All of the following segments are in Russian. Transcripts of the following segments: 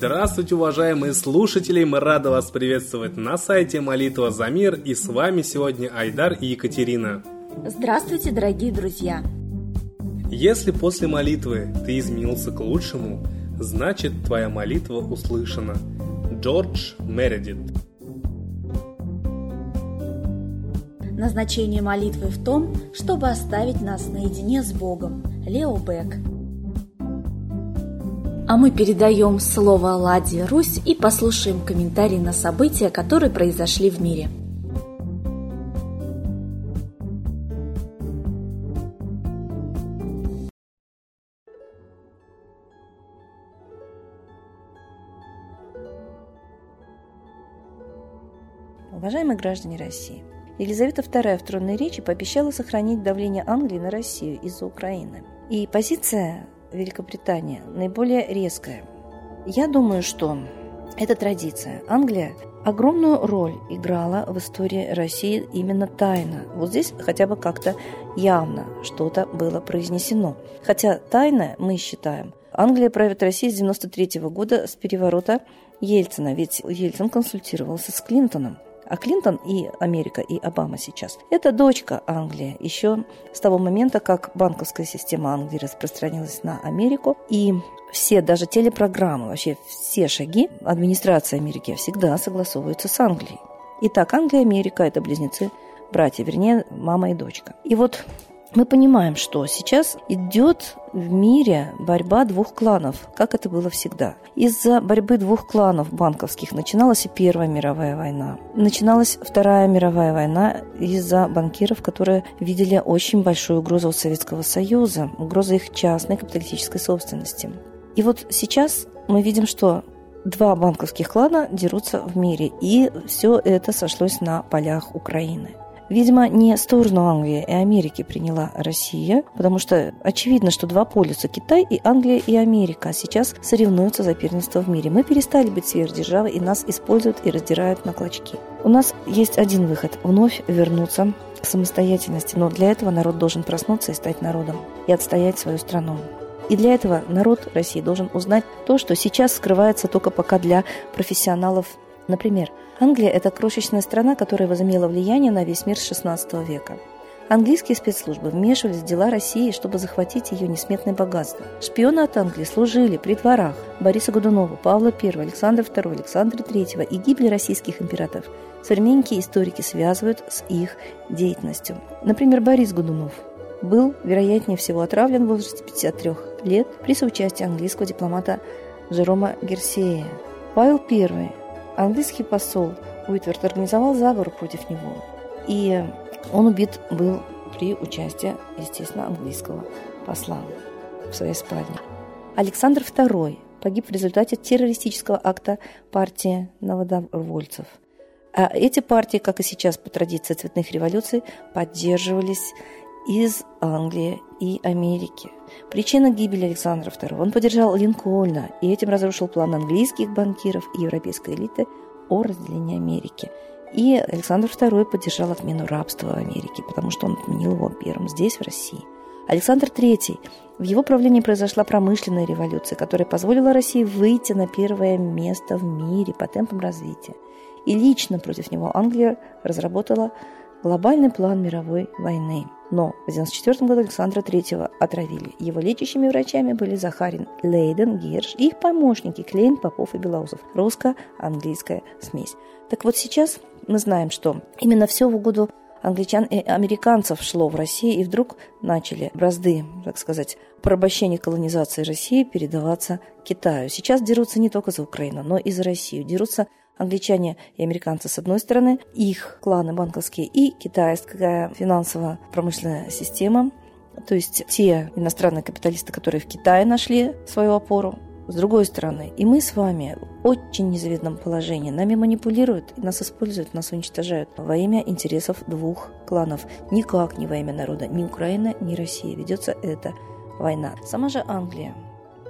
Здравствуйте, уважаемые слушатели! Мы рады вас приветствовать на сайте Молитва за мир. И с вами сегодня Айдар и Екатерина. Здравствуйте, дорогие друзья! Если после молитвы ты изменился к лучшему, значит твоя молитва услышана. Джордж Мередит Назначение молитвы в том, чтобы оставить нас наедине с Богом. Лео Бек а мы передаем слово Ладе Русь и послушаем комментарии на события, которые произошли в мире. Уважаемые граждане России, Елизавета II в тронной речи пообещала сохранить давление Англии на Россию из-за Украины. И позиция Великобритания наиболее резкая. Я думаю, что это традиция. Англия огромную роль играла в истории России именно тайно. Вот здесь хотя бы как-то явно что-то было произнесено. Хотя тайно, мы считаем, Англия правит Россией с 93 года с переворота Ельцина, ведь Ельцин консультировался с Клинтоном. А Клинтон и Америка, и Обама сейчас – это дочка Англии. Еще с того момента, как банковская система Англии распространилась на Америку, и все, даже телепрограммы, вообще все шаги администрации Америки всегда согласовываются с Англией. Итак, Англия и Америка – это близнецы, братья, вернее, мама и дочка. И вот мы понимаем, что сейчас идет в мире борьба двух кланов, как это было всегда. Из-за борьбы двух кланов банковских начиналась и Первая мировая война. Начиналась Вторая мировая война из-за банкиров, которые видели очень большую угрозу от Советского Союза, угрозу их частной капиталистической собственности. И вот сейчас мы видим, что два банковских клана дерутся в мире, и все это сошлось на полях Украины. Видимо, не сторону Англии и Америки приняла Россия, потому что очевидно, что два полюса – Китай и Англия и Америка – сейчас соревнуются за первенство в мире. Мы перестали быть сверхдержавой, и нас используют и раздирают на клочки. У нас есть один выход – вновь вернуться к самостоятельности, но для этого народ должен проснуться и стать народом, и отстоять свою страну. И для этого народ России должен узнать то, что сейчас скрывается только пока для профессионалов. Например, Англия – это крошечная страна, которая возымела влияние на весь мир с XVI века. Английские спецслужбы вмешивались в дела России, чтобы захватить ее несметное богатство. Шпионы от Англии служили при дворах Бориса Годунова, Павла I, Александра II, Александра III и гибли российских императоров. Современники историки связывают с их деятельностью. Например, Борис Годунов был, вероятнее всего, отравлен в возрасте 53 лет при соучастии английского дипломата Жерома Герсея. Павел I английский посол Уитверт организовал заговор против него. И он убит был при участии, естественно, английского посла в своей спальне. Александр II погиб в результате террористического акта партии народовольцев. А эти партии, как и сейчас по традиции цветных революций, поддерживались из Англии и Америки. Причина гибели Александра II. Он поддержал Линкольна и этим разрушил план английских банкиров и европейской элиты о разделении Америки. И Александр II поддержал отмену рабства в Америке, потому что он отменил его первым здесь, в России. Александр III. В его правлении произошла промышленная революция, которая позволила России выйти на первое место в мире по темпам развития. И лично против него Англия разработала глобальный план мировой войны. Но в 1994 году Александра III отравили. Его лечащими врачами были Захарин, Лейден, Герш и их помощники Клейн, Попов и Белоусов. Русско-английская смесь. Так вот сейчас мы знаем, что именно все в угоду англичан и американцев шло в Россию, и вдруг начали бразды, так сказать, порабощения колонизации России передаваться Китаю. Сейчас дерутся не только за Украину, но и за Россию. Дерутся англичане и американцы с одной стороны, их кланы банковские и китайская финансово-промышленная система, то есть те иностранные капиталисты, которые в Китае нашли свою опору, с другой стороны, и мы с вами в очень незавидном положении. Нами манипулируют, нас используют, нас уничтожают во имя интересов двух кланов. Никак не во имя народа. Ни Украина, ни Россия. Ведется эта война. Сама же Англия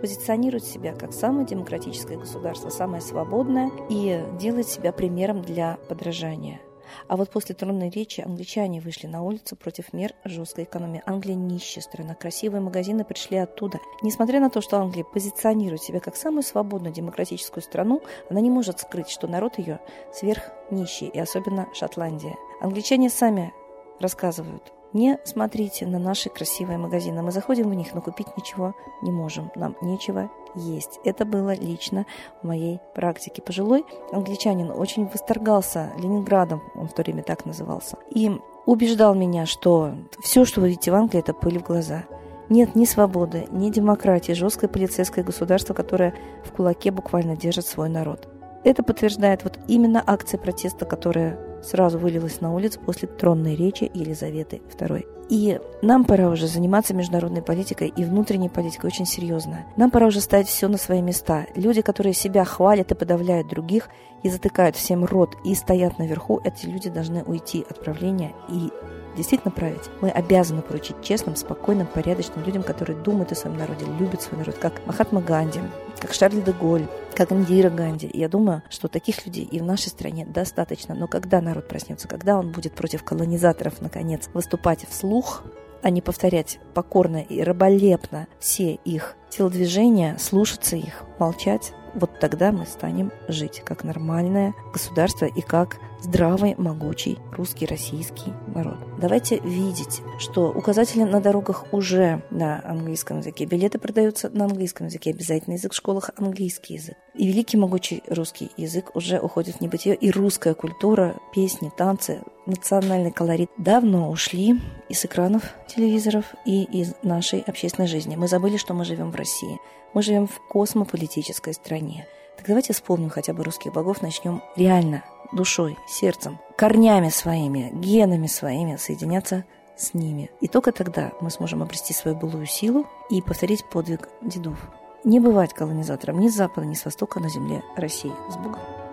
позиционирует себя как самое демократическое государство, самое свободное и делает себя примером для подражания. А вот после тронной речи англичане вышли на улицу против мер жесткой экономии. Англия нищая страна, красивые магазины пришли оттуда. Несмотря на то, что Англия позиционирует себя как самую свободную демократическую страну, она не может скрыть, что народ ее сверх нищий, и особенно Шотландия. Англичане сами рассказывают, не смотрите на наши красивые магазины. Мы заходим в них, но купить ничего не можем. Нам нечего есть. Это было лично в моей практике. Пожилой англичанин очень восторгался Ленинградом, он в то время так назывался, и убеждал меня, что все, что вы видите в Англии, это пыль в глаза. Нет ни свободы, ни демократии, жесткое полицейское государство, которое в кулаке буквально держит свой народ. Это подтверждает вот именно акция протеста, которая сразу вылилась на улицу после тронной речи Елизаветы II. И нам пора уже заниматься международной политикой и внутренней политикой очень серьезно. Нам пора уже ставить все на свои места. Люди, которые себя хвалят и подавляют других, и затыкают всем рот, и стоят наверху, эти люди должны уйти от правления и действительно править, мы обязаны поручить честным, спокойным, порядочным людям, которые думают о своем народе, любят свой народ, как Махатма Ганди, как Шарль де Голь, как Индира Ганди. Я думаю, что таких людей и в нашей стране достаточно. Но когда народ проснется, когда он будет против колонизаторов, наконец, выступать вслух, а не повторять покорно и раболепно все их телодвижения, слушаться их, молчать, вот тогда мы станем жить как нормальное государство и как здравый, могучий русский, российский народ. Давайте видеть, что указатели на дорогах уже на английском языке, билеты продаются на английском языке, обязательный язык в школах английский язык. И великий могучий русский язык уже уходит в небытие, и русская культура, песни, танцы, национальный колорит давно ушли из экранов телевизоров и из нашей общественной жизни. Мы забыли, что мы живем в России. Мы живем в космополитической стране. Так давайте вспомним хотя бы русских богов, начнем реально, душой, сердцем, корнями своими, генами своими соединяться с ними. И только тогда мы сможем обрести свою былую силу и повторить подвиг дедов. Не бывать колонизатором ни с запада, ни с востока на земле России. С Богом!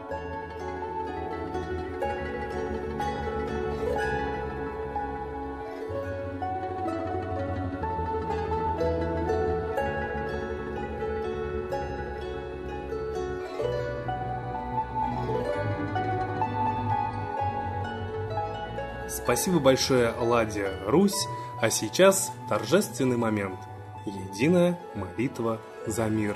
Спасибо большое, Ладья Русь. А сейчас торжественный момент. Единая молитва за мир.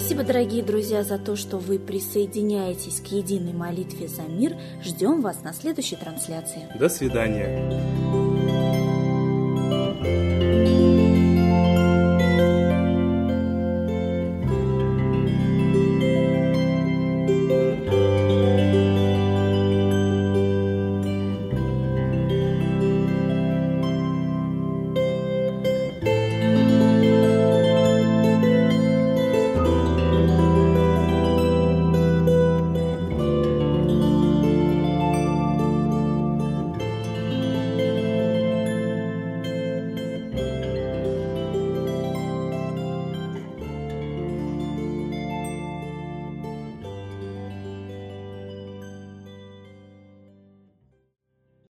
Спасибо, дорогие друзья, за то, что вы присоединяетесь к единой молитве за мир. Ждем вас на следующей трансляции. До свидания.